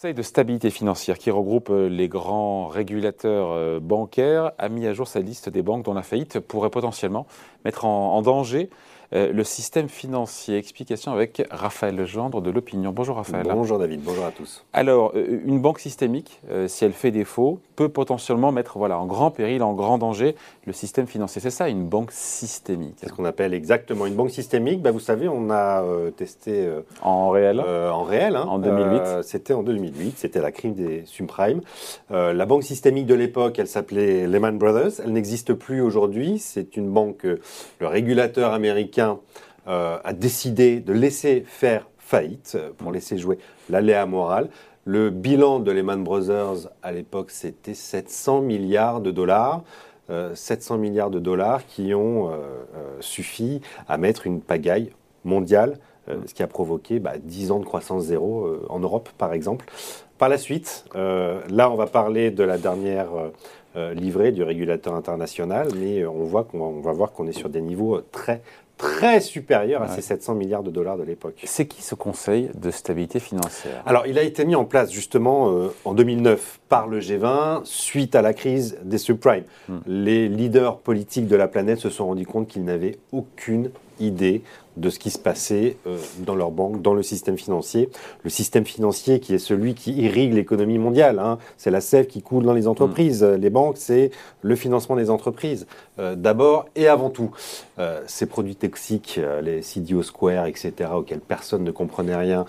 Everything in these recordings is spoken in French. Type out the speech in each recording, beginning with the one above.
Conseil de stabilité financière qui regroupe euh, les grands régulateurs euh, bancaires a mis à jour sa liste des banques dont la faillite pourrait potentiellement mettre en, danger euh, le système financier. Explication avec Raphaël Legendre de l'Opinion. Bonjour Raphaël. Bonjour David, bonjour à tous. Alors, euh, une banque systémique, euh, si elle fait défaut, peut potentiellement mettre voilà, en grand péril, en grand danger le système financier. C'est ça, une banque systémique. C'est ce qu'on appelle exactement une banque systémique. Bah, vous savez, on a testé... en réel En réel. Hein. en 2008. c'était en 2008, c'était la crise des subprimes. la banque systémique de l'époque, elle s'appelait Lehman Brothers. Elle n'existe plus aujourd'hui. C'est une banque, le régulateur américain euh, a décidé de laisser faire faillite euh, pour laisser jouer l'aléa moral. Le bilan de Lehman Brothers à l'époque, c'était 700 milliards de dollars. 700 euh, milliards de dollars qui ont suffi à mettre une pagaille mondiale, ce qui a provoqué 10 ans de croissance zéro en Europe, par exemple. Par la suite, là, on va parler de la dernière livrée du régulateur international, mais on, voit qu'on va voir qu'on est sur des niveaux très, très supérieur à ces 700 milliards de dollars de l'époque. C'est qui ce Conseil de stabilité financière? Alors, il a été mis en place justement euh, en 2009 par le G20 suite à la crise des subprimes. Hmm. Les leaders politiques de la planète se sont rendus compte qu'ils n'avaient aucune idée de ce qui se passait euh, dans leur banque, dans le système financier. Le système financier qui est celui qui irrigue l'économie mondiale. Hein. C'est la sève qui coule dans les entreprises. Mm. Les banques, c'est le financement des entreprises. Euh, d'abord et avant tout, euh, ces produits toxiques, les CDO Square, etc., auxquels personne ne comprenait rien,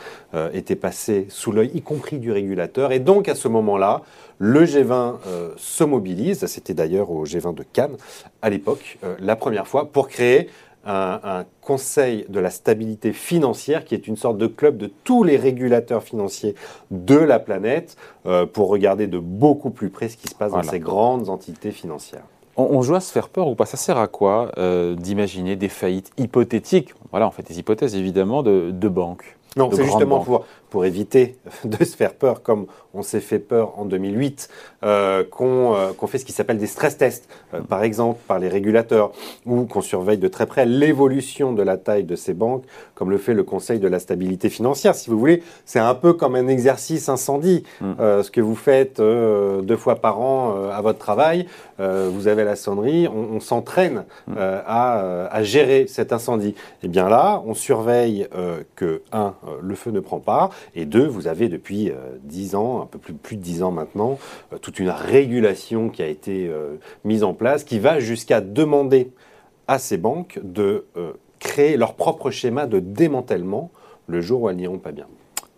étaient passés sous l'œil, y compris du régulateur. Et donc, à ce moment-là, le G20 se mobilise. C'était d'ailleurs au G20 de Cannes à l'époque, la première fois, pour créer un, conseil de la stabilité financière qui est une sorte de club de tous les régulateurs financiers de la planète euh, pour regarder de beaucoup plus près ce qui se passe dans ces grandes entités financières. On, joue à se faire peur ou pas? Ça sert à quoi euh, d'imaginer des faillites hypothétiques? Voilà, en fait, des hypothèses évidemment de, de banques. Non, c'est justement pour, pour éviter de se faire peur, comme on s'est fait peur en 2008, euh, euh, qu'on fait ce qui s'appelle des stress tests, euh, par exemple par les régulateurs, ou qu'on surveille de très près l'évolution de la taille de ces banques, comme le fait le Conseil de la stabilité financière. Si vous voulez, c'est un peu comme un exercice incendie. Mm. ce que vous faites deux fois par an à votre travail, vous avez la sonnerie, on, s'entraîne mm. à, à, gérer cet incendie. Et eh bien là, on surveille que, un, le feu ne prend pas, et deux, vous avez depuis euh, dix ans, un peu plus, plus de dix ans maintenant, euh, toute une régulation qui a été euh, mise en place qui va jusqu'à demander à ces banques de créer leur propre schéma de démantèlement le jour où elles n'iront pas bien.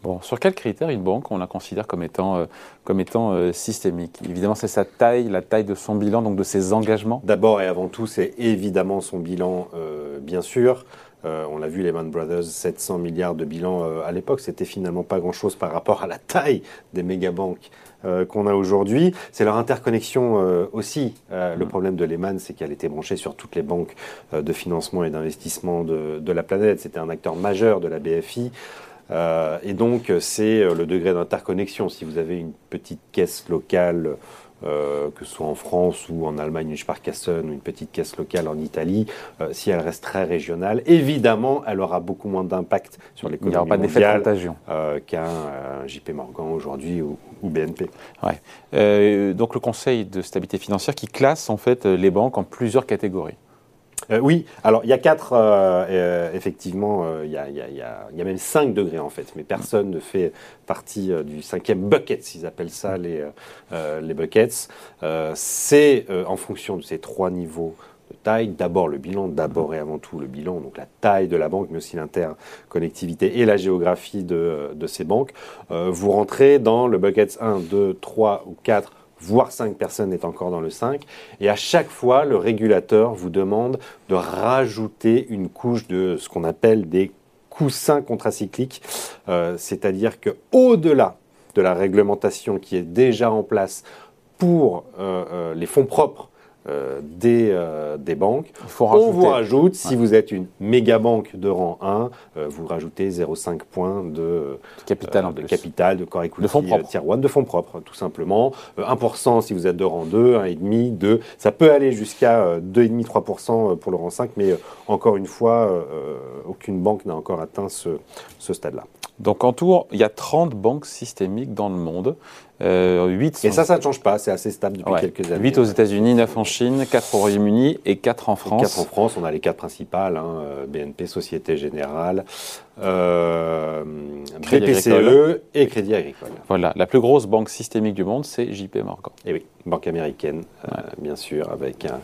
Bon, sur quels critères une banque on la considère comme étant, comme étant systémique? Évidemment, c'est sa taille, la taille de son bilan, donc de ses engagements D'abord et avant tout, c'est évidemment son bilan, bien sûr. Euh, on l'a vu, Lehman Brothers, 700 milliards de bilan euh, à l'époque, c'était finalement pas grand-chose par rapport à la taille des mégabanques euh, qu'on a aujourd'hui. C'est leur interconnexion aussi. Le mm. problème de Lehman, c'est qu'elle était branchée sur toutes les banques de financement et d'investissement de, de, la planète. C'était un acteur majeur de la BFI. et donc, c'est le degré d'interconnexion. Si vous avez une petite caisse locale euh, que ce soit en France ou en Allemagne, une Sparkassen ou une petite caisse locale en Italie, euh, si elle reste très régionale, évidemment, elle aura beaucoup moins d'impact sur l'économie mondiale euh, qu'un JP Morgan aujourd'hui ou, BNP. Ouais. donc le Conseil de stabilité financière qui classe en fait les banques en plusieurs catégories. Euh, oui, alors il y a quatre, euh, euh, effectivement, il y, a, même cinq degrés en fait, mais personne ne fait partie du cinquième bucket, ils appellent ça les, les buckets. c'est en fonction de ces trois niveaux de taille, d'abord le bilan, d'abord et avant tout le bilan, donc la taille de la banque, mais aussi l'interconnectivité et la géographie de, de ces banques. vous rentrez dans le bucket 1, 2, 3 ou 4 voire 5 personnes est encore dans le 5. Et à chaque fois, le régulateur vous demande de rajouter une couche de ce qu'on appelle des coussins contracycliques, euh, c'est-à-dire que au-delà de la réglementation qui est déjà en place pour euh, euh, les fonds propres euh, des, euh, des, banques. On vous rajoute, si vous êtes une méga banque de rang 1, euh, vous rajoutez 0,5 points de capital, de, capital, de core equity, de fonds propres. tier 1, de fonds propres, tout simplement. 1% si vous êtes de rang 2, 1,5, 2. Ça peut aller jusqu'à 2,5-3% pour le rang 5, mais encore une fois, aucune banque n'a encore atteint ce, ce stade-là. Donc en tout, il y a 30 banques systémiques dans le monde. Euh, 8 Et ça, ça ne change pas, c'est assez stable depuis quelques années. 8 aux États-Unis, 9 en Chine, 4 au Royaume-Uni et 4 en France. 4 en France, on a les 4 principales hein, euh, BNP, Société Générale, euh, BPCE et Crédit Agricole. Voilà, la plus grosse banque systémique du monde, c'est JP Morgan. Et eh oui, banque américaine, euh, bien sûr, avec un,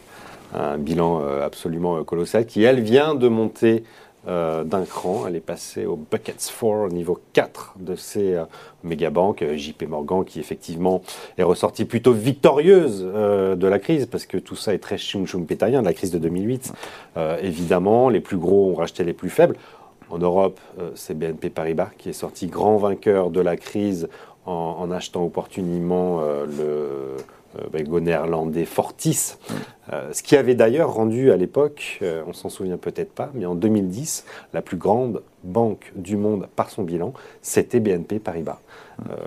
un bilan euh, absolument colossal qui, elle, vient de monter euh, d'un cran. Elle est passée au Buckets 4, niveau 4 de ces euh, méga banques. Euh, JP Morgan, qui effectivement est ressortie plutôt victorieuse de la crise, parce que tout ça est très choum choum pétaillien, de la crise de 2008. évidemment, les plus gros ont racheté les plus faibles. En Europe, c'est BNP Paribas qui est sorti grand vainqueur de la crise en, achetant opportunément le euh, néerlandais Fortis, euh, ce qui avait d'ailleurs rendu à l'époque, euh, on s'en souvient peut-être pas, mais en 2010, la plus grande banque du monde par son bilan, c'était BNP Paribas.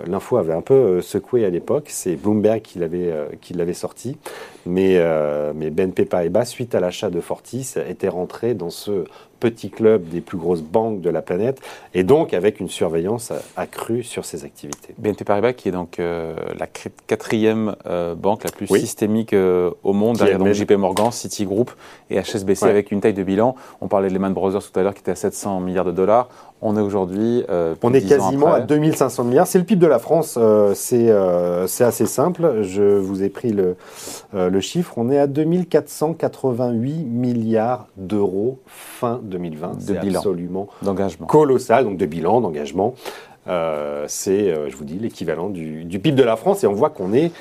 L'info avait un peu secoué à l'époque, c'est Bloomberg qui l'avait sorti, mais, mais BNP Paribas, suite à l'achat de Fortis, était rentré dans ce petit club des plus grosses banques de la planète, et donc avec une surveillance accrue sur ses activités. BNP Paribas, qui est donc euh, la quatrième euh, banque la plus systémique euh, au monde, derrière JP Morgan, Citigroup et HSBC, avec une taille de bilan. On parlait de Lehman Brothers tout à l'heure, qui était à 700 milliards de dollars. On est aujourd'hui. Euh, on est quasiment à 2500 milliards. C'est le PIB de la France. Euh, euh, c'est assez simple. Je vous ai pris le, le chiffre. On est à 2488 milliards d'euros fin 2020. C'est absolument colossal. Donc de bilan, d'engagement. c'est, je vous dis, l'équivalent du, du, PIB de la France. Et on voit qu'on est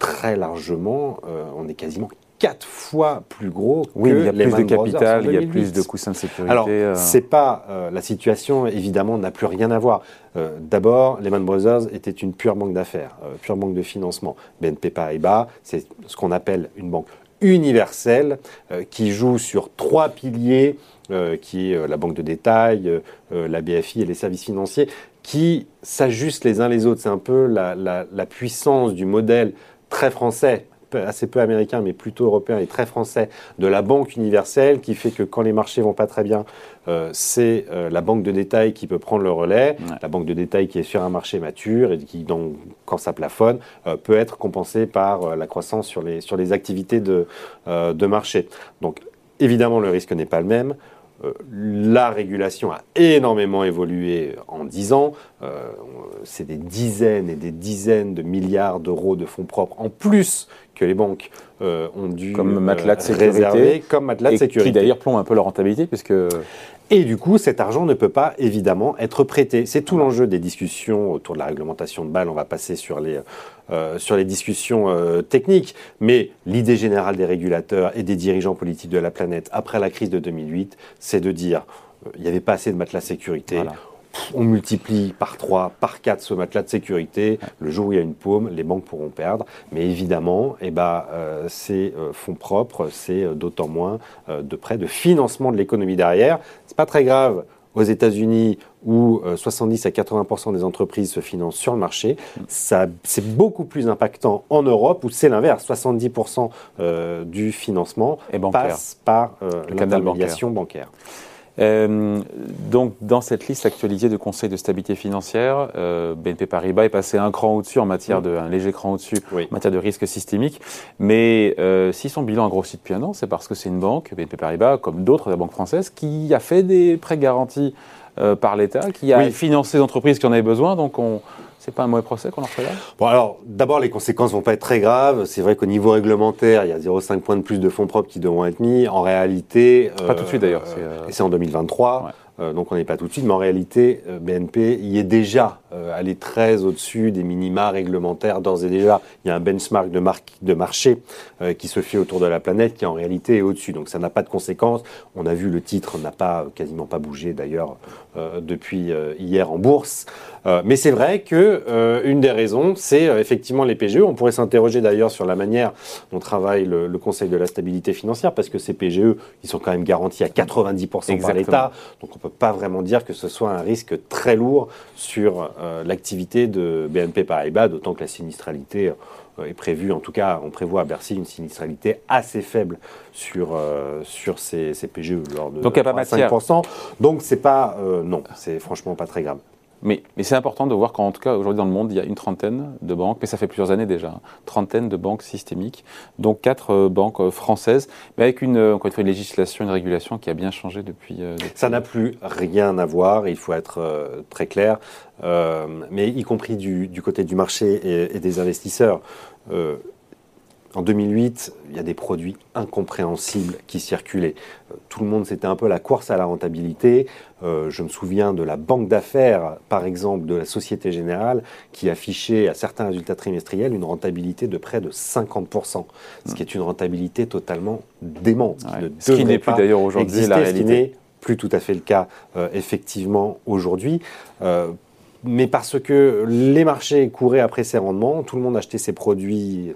très largement, on est quasiment quatre fois plus gros oui, il y a plus de capital, il y a plus de coussins de sécurité. Alors, euh. c'est pas euh, la situation évidemment n'a plus rien à voir. Euh, D'abord, Lehman Brothers était une pure banque d'affaires, euh, pure banque de financement. BNP Paribas, c'est ce qu'on appelle une banque universelle qui joue sur trois piliers, qui est la banque de détail, la BFI et les services financiers, qui s'ajustent les uns les autres. C'est un peu la, la, la puissance du modèle très français assez peu américain, mais plutôt européen et très français, de la banque universelle, qui fait que quand les marchés vont pas très bien, euh, c'est euh, la banque de détail qui peut prendre le relais, la banque de détail qui est sur un marché mature et qui, donc, quand ça plafonne, euh, peut être compensée par la croissance sur les, sur les activités de, de marché. Donc, évidemment, le risque n'est pas le même. Euh, la régulation a énormément évolué en 10 ans. Euh, c'est des dizaines et des dizaines de milliards d'euros de fonds propres en plus que les banques euh, ont dû comme matelas de sécurité, comme matelas de sécurité. Qui d'ailleurs plombe un peu leur rentabilité puisque et du coup, cet argent ne peut pas évidemment être prêté. C'est tout l'enjeu des discussions autour de la réglementation de Bâle. On va passer sur les, euh, sur les discussions euh, techniques. Mais l'idée générale des régulateurs et des dirigeants politiques de la planète après la crise de 2008, c'est de dire euh, il n'y avait pas assez de matelas sécurité on multiplie par 3, par 4 ce matelas de sécurité. Le jour où il y a une paume, les banques pourront perdre. Mais évidemment, eh ben, euh, ces euh, fonds propres, c'est euh, d'autant moins de prêts de financement de l'économie derrière. C'est pas très grave aux États-Unis où 70 à 80% des entreprises se financent sur le marché. c'est beaucoup plus impactant en Europe où c'est l'inverse. 70% du financement passe par l'intermédiation bancaire. Euh, donc, dans cette liste actualisée de conseils de stabilité financière, euh, BNP Paribas est passé un cran au-dessus en matière de, un léger cran au-dessus en matière de risque systémique. Mais euh, si son bilan a grossi depuis un an, c'est parce que c'est une banque, BNP Paribas, comme d'autres de la banque française, qui a fait des prêts garantis par l'État, qui a financé des entreprises qui en avaient besoin. Donc, on, c'est pas un mauvais procès qu'on en fait là Bon, alors, d'abord, les conséquences vont pas être très graves. C'est vrai qu'au niveau réglementaire, il y a 0,5 points de plus de fonds propres qui devront être mis. En réalité. Pas tout de suite d'ailleurs. Euh, et c'est en 2023. Euh, donc on n'est pas tout de suite, mais en réalité, euh, BNP y est déjà euh, allé très au-dessus des minima réglementaires d'ores et déjà. Il y a un benchmark de, de marché qui se fait autour de la planète qui en réalité est au-dessus. Donc ça n'a pas de conséquences. On a vu le titre n'a pas quasiment pas bougé d'ailleurs depuis hier en bourse. mais c'est vrai que une des raisons, c'est effectivement les PGE. On pourrait s'interroger d'ailleurs sur la manière dont travaille le, le, Conseil de la stabilité financière, parce que ces PGE, ils sont quand même garantis à 90% par l'État. Donc on peut pas vraiment dire que ce soit un risque très lourd sur l'activité de BNP Paribas, d'autant que la sinistralité est prévue, en tout cas, on prévoit à Bercy une sinistralité assez faible sur, sur ces, ces PGE, de Donc, il n'y a pas 5%. Donc, c'est pas, non, c'est franchement pas très grave. Mais, c'est important de voir qu'en tout cas, aujourd'hui dans le monde, il y a une trentaine de banques, mais ça fait plusieurs années déjà, hein, trentaine de banques systémiques, donc quatre euh, banques euh, françaises, mais avec une, euh, une, législation, une régulation qui a bien changé depuis. Ça n'a plus rien à voir, il faut être très clair, mais y compris du, côté du marché et des investisseurs. En 2008, il y a des produits incompréhensibles qui circulaient. Euh, tout le monde, c'était un peu la course à la rentabilité. Euh, je me souviens de la banque d'affaires, par exemple, de la Société Générale, qui affichait à certains résultats trimestriels une rentabilité de près de 50%, ce qui est une rentabilité totalement démente. ce qui n'est plus d'ailleurs aujourd'hui la réalité. Ce qui n'est plus tout à fait le cas, euh, effectivement, aujourd'hui mais parce que les marchés couraient après ces rendements, tout le monde achetait ses produits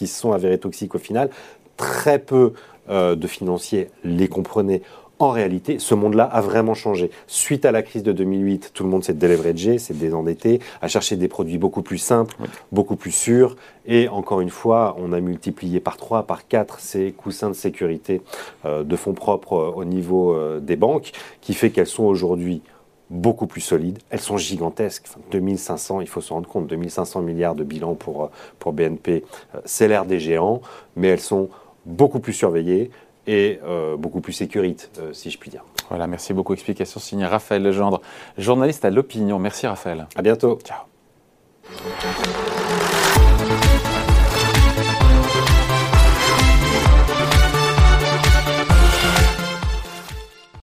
qui sont avérés toxiques au final. Très peu euh, de financiers les comprenaient. En réalité, ce monde-là a vraiment changé. Suite à la crise de 2008, tout le monde s'est déleveragé, s'est désendetté, a cherché des produits beaucoup plus simples, beaucoup plus sûrs. Et encore une fois, on a multiplié par 3, par 4 ces coussins de sécurité euh, de fonds propres euh, au niveau des banques, qui fait qu'elles sont aujourd'hui beaucoup plus solides. Elles sont gigantesques. 2500, il faut se rendre compte, 2500 milliards de bilan pour, euh, pour BNP, euh, c'est l'air des géants, mais elles sont beaucoup plus surveillées et euh, beaucoup plus sécurites, si je puis dire. Voilà, merci beaucoup. Explication signée Raphaël Legendre, journaliste à l'opinion. Merci Raphaël. À bientôt. Ciao.